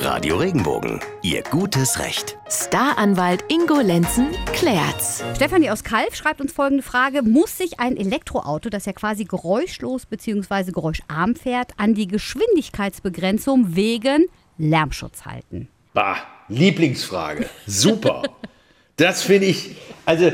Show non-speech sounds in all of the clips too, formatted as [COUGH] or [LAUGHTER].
Radio Regenbogen, Ihr gutes Recht. Staranwalt Ingo Lenzen klärt's. Stefanie aus Kalf schreibt uns folgende Frage. Muss sich ein Elektroauto, das ja quasi geräuschlos bzw. geräuscharm fährt, an die Geschwindigkeitsbegrenzung wegen Lärmschutz halten? Bah, Lieblingsfrage. Super. das finde ich, also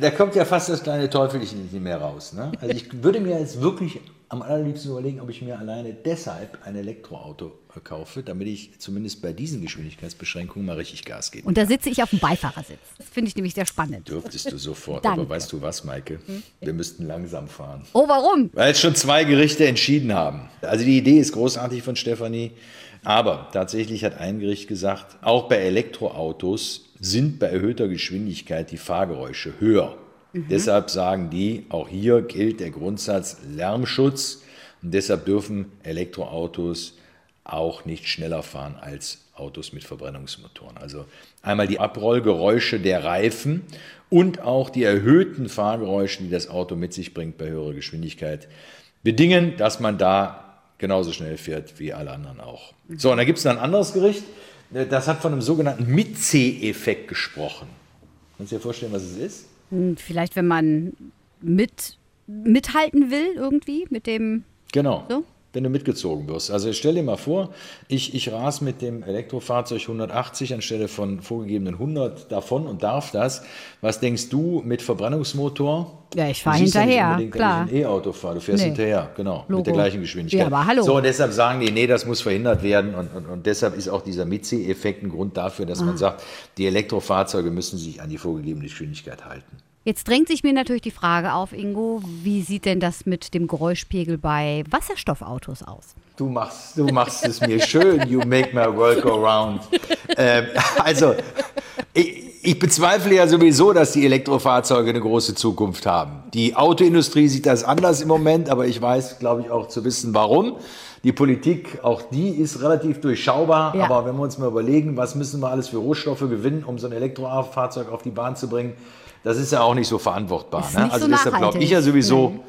da kommt ja fast das kleine Teufelchen nicht mehr raus. Ne? Also ich würde mir jetzt wirklich am allerliebsten überlegen, ob ich mir alleine deshalb ein Elektroauto kaufe, damit ich zumindest bei diesen Geschwindigkeitsbeschränkungen mal richtig Gas gebe. Und da sitze ich auf dem Beifahrersitz. Das finde ich nämlich sehr spannend. Dürftest du [LAUGHS] sofort, aber weißt du was, Maike? Wir müssten langsam fahren. Oh, warum? Weil es schon zwei Gerichte entschieden haben. Also die Idee ist großartig von Stefanie, aber tatsächlich hat ein Gericht gesagt, auch bei Elektroautos sind bei erhöhter Geschwindigkeit die Fahrgeräusche höher. Deshalb sagen die, auch hier gilt der Grundsatz Lärmschutz und deshalb dürfen Elektroautos auch nicht schneller fahren als Autos mit Verbrennungsmotoren. Also einmal die Abrollgeräusche der Reifen und auch die erhöhten Fahrgeräusche, die das Auto mit sich bringt bei höherer Geschwindigkeit, bedingen, dass man da genauso schnell fährt wie alle anderen auch. So, und da gibt es noch ein anderes Gericht, das hat von einem sogenannten Mit-C-Effekt gesprochen. Kannst du dir vorstellen, was es ist? Hm, Vielleicht, wenn man mit, mithalten will irgendwie mit dem... Genau. So? Wenn du mitgezogen wirst. Also stell dir mal vor, ich, ich ras mit dem Elektrofahrzeug 180 anstelle von vorgegebenen 100 davon und darf das. Was denkst du mit Verbrennungsmotor? Ja, ich fahr Du siehst ja nicht hinterher, unbedingt, wenn klar. ich ein E-Auto fahre. Du fährst Nee. hinterher, genau. Logo. Mit der gleichen Geschwindigkeit. Ja, aber hallo. So, und deshalb sagen die, nee, das muss verhindert werden. Und, und, und deshalb ist auch dieser Mitzieh-Effekt ein Grund dafür, dass Ah. man sagt, die Elektrofahrzeuge müssen sich an die vorgegebene Geschwindigkeit halten. Jetzt drängt sich mir natürlich die Frage auf, Ingo, wie sieht denn das mit dem Geräuschpegel bei Wasserstoffautos aus? Du machst, du machst es mir schön. You make my world go round. Ähm, [LAUGHS] also, ich, bezweifle ja sowieso, dass die Elektrofahrzeuge eine große Zukunft haben. Die Autoindustrie sieht das anders im Moment, aber ich weiß, glaube ich, auch zu wissen, warum. Die Politik, auch die ist relativ durchschaubar. Ja. Aber wenn wir uns mal überlegen, was müssen wir alles für Rohstoffe gewinnen, um so ein Elektrofahrzeug auf die Bahn zu bringen, das ist ja auch nicht so verantwortbar. Ist Ne? nicht Also so deshalb glaube ich ja sowieso, Nee.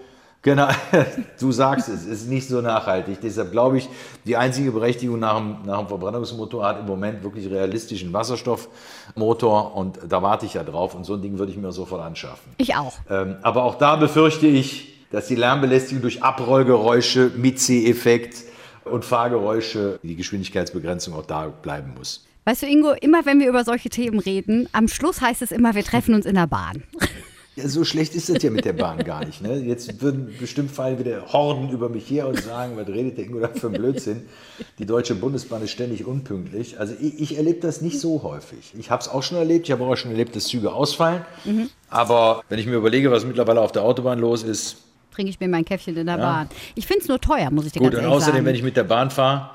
Genau, [LAUGHS] du sagst es, es ist nicht so nachhaltig. Deshalb glaube ich, die einzige Berechtigung nach dem, nach dem Verbrennungsmotor hat im Moment wirklich realistischen Wasserstoffmotor und da warte ich ja drauf und so ein Ding würde ich mir sofort anschaffen. Ich auch. Ähm, aber auch da befürchte ich, dass die Lärmbelästigung durch Abrollgeräusche, Mitzieheffekt und Fahrgeräusche, die Geschwindigkeitsbegrenzung auch da bleiben muss. Weißt du, Ingo, immer wenn wir über solche Themen reden, am Schluss heißt es immer, wir treffen uns in der Bahn. Ja, so schlecht ist das ja mit der Bahn gar nicht. Ne? Jetzt würden bestimmt fallen wieder Horden über mich her und sagen, was redet der Ingo da für ein Blödsinn? Die Deutsche Bundesbahn ist ständig unpünktlich. Also ich, ich erlebe das nicht so häufig. Ich habe es auch schon erlebt. Ich habe auch schon erlebt, dass Züge ausfallen. Aber wenn ich mir überlege, was mittlerweile auf der Autobahn los ist, Trinke ich mir mein Käffchen in der Bahn. Ich finde es nur teuer, muss ich dir gut. ganz Und ehrlich außerdem, sagen. wenn ich mit der Bahn fahre,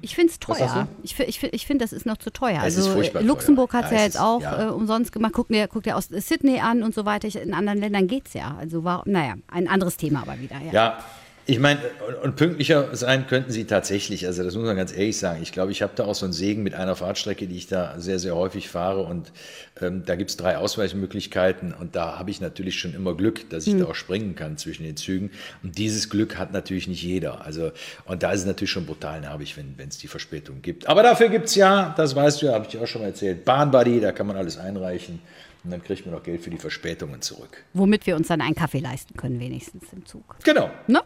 Ich finde es teuer. Ich, ich, ich finde, das ist noch zu teuer. Ist also äh, Luxemburg hat es Ja, ja jetzt auch ja. äh, umsonst gemacht. Guck dir, guck dir aus Sydney an und so weiter. In anderen Ländern geht es ja. Also war, naja, ein anderes Thema aber wieder. Ja. Ja, ich meine, und, pünktlicher sein könnten sie tatsächlich. Also das muss man ganz ehrlich sagen. Ich glaube, ich habe da auch so einen Segen mit einer Fahrtstrecke, die ich da sehr, sehr häufig fahre. Und ähm, da gibt es drei Ausweichmöglichkeiten. Und da habe ich natürlich schon immer Glück, dass ich da auch springen kann zwischen den Zügen. Und dieses Glück hat natürlich nicht jeder. Also, und da ist es natürlich schon brutal nervig, wenn es die Verspätung gibt. Aber dafür gibt es ja, das weißt du ja, habe ich dir auch schon mal erzählt, Bahnbuddy, da kann man alles einreichen. Und dann kriegt man auch Geld für die Verspätungen zurück. Womit wir uns dann einen Kaffee leisten können, wenigstens im Zug. Genau. Ne?